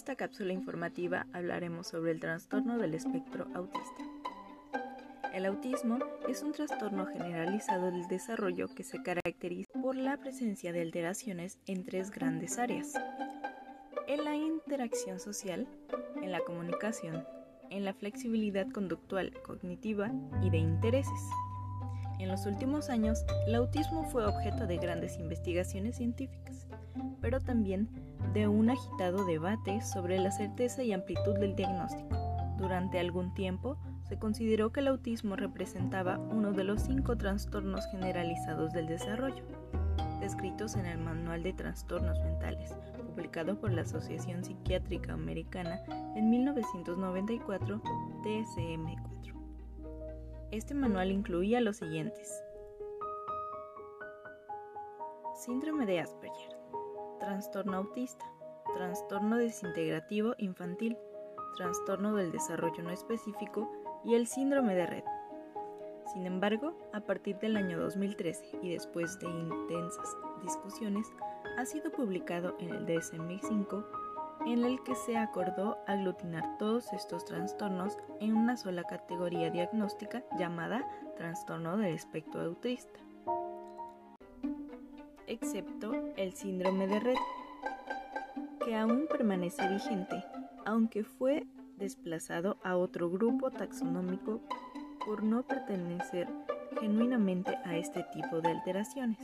esta cápsula informativa hablaremos sobre el trastorno del espectro autista. El autismo es un trastorno generalizado del desarrollo que se caracteriza por la presencia de alteraciones en tres grandes áreas. En la interacción social, en la comunicación, en la flexibilidad conductual, cognitiva y de intereses. En los últimos años, el autismo fue objeto de grandes investigaciones científicas, pero también de un agitado debate sobre la certeza y amplitud del diagnóstico. Durante algún tiempo, se consideró que el autismo representaba uno de los cinco trastornos generalizados del desarrollo, descritos en el Manual de Trastornos Mentales, publicado por la Asociación Psiquiátrica Americana en 1994, DSM-4. Este manual incluía los siguientes. Síndrome de Asperger, trastorno autista, trastorno desintegrativo infantil, trastorno del desarrollo no específico y el síndrome de red. Sin embargo, a partir del año 2013 y después de intensas discusiones, ha sido publicado en el DSM-5 en el que se acordó aglutinar todos estos trastornos en una sola categoría diagnóstica llamada trastorno del espectro autista, excepto el síndrome de red, que aún permanece vigente, aunque fue desplazado a otro grupo taxonómico por no pertenecer genuinamente a este tipo de alteraciones.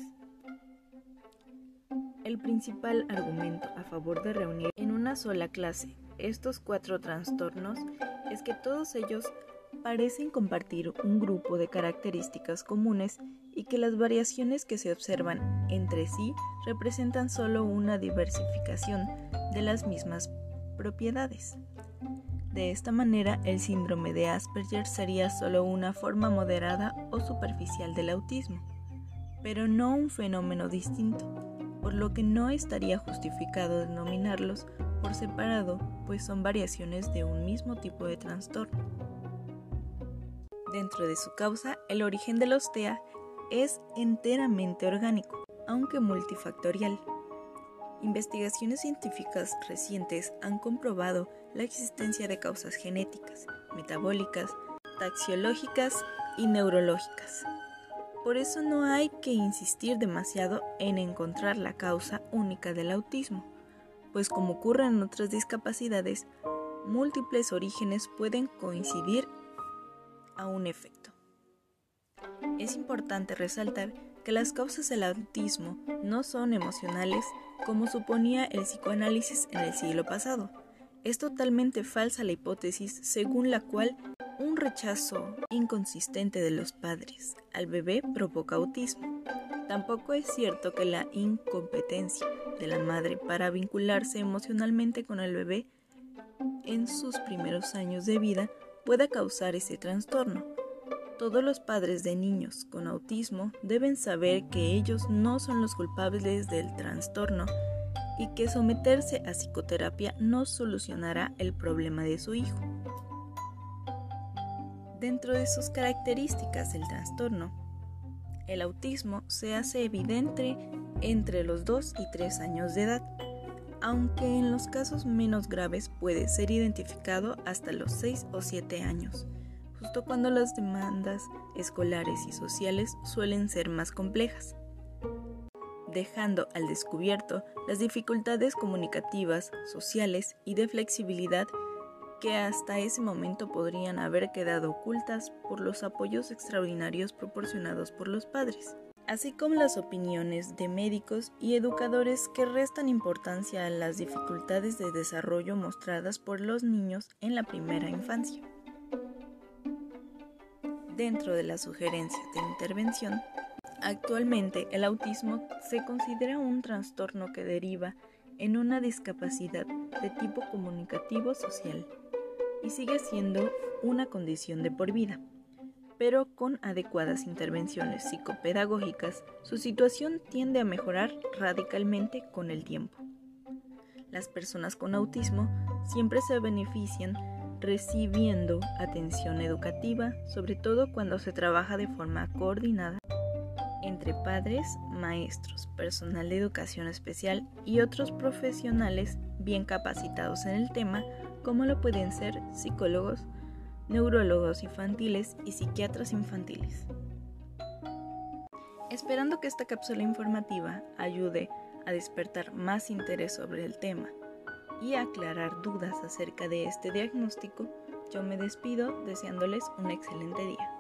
El principal argumento a favor de reunir una sola clase estos cuatro trastornos es que todos ellos parecen compartir un grupo de características comunes y que las variaciones que se observan entre sí representan solo una diversificación de las mismas propiedades. De esta manera, el síndrome de Asperger sería solo una forma moderada o superficial del autismo, pero no un fenómeno distinto por lo que no estaría justificado denominarlos por separado, pues son variaciones de un mismo tipo de trastorno. Dentro de su causa, el origen de los TEA es enteramente orgánico, aunque multifactorial. Investigaciones científicas recientes han comprobado la existencia de causas genéticas, metabólicas, taxiológicas y neurológicas, por eso no hay que insistir demasiado en encontrar la causa única del autismo, pues como ocurre en otras discapacidades, múltiples orígenes pueden coincidir a un efecto. Es importante resaltar que las causas del autismo no son emocionales como suponía el psicoanálisis en el siglo pasado. Es totalmente falsa la hipótesis según la cual un rechazo inconsistente de los padres al bebé provoca autismo. Tampoco es cierto que la incompetencia de la madre para vincularse emocionalmente con el bebé en sus primeros años de vida pueda causar ese trastorno. Todos los padres de niños con autismo deben saber que ellos no son los culpables del trastorno y que someterse a psicoterapia no solucionará el problema de su hijo. Dentro de sus características del trastorno, el autismo se hace evidente entre los 2 y 3 años de edad, aunque en los casos menos graves puede ser identificado hasta los 6 o 7 años, justo cuando las demandas escolares y sociales suelen ser más complejas, dejando al descubierto las dificultades comunicativas, sociales y de flexibilidad que hasta ese momento podrían haber quedado ocultas por los apoyos extraordinarios proporcionados por los padres, así como las opiniones de médicos y educadores que restan importancia a las dificultades de desarrollo mostradas por los niños en la primera infancia. Dentro de las sugerencias de intervención, actualmente el autismo se considera un trastorno que deriva en una discapacidad de tipo comunicativo social y sigue siendo una condición de por vida. Pero con adecuadas intervenciones psicopedagógicas, su situación tiende a mejorar radicalmente con el tiempo. Las personas con autismo siempre se benefician recibiendo atención educativa, sobre todo cuando se trabaja de forma coordinada entre padres, maestros, personal de educación especial y otros profesionales bien capacitados en el tema, como lo pueden ser psicólogos, neurólogos infantiles y psiquiatras infantiles. Esperando que esta cápsula informativa ayude a despertar más interés sobre el tema y aclarar dudas acerca de este diagnóstico, yo me despido deseándoles un excelente día.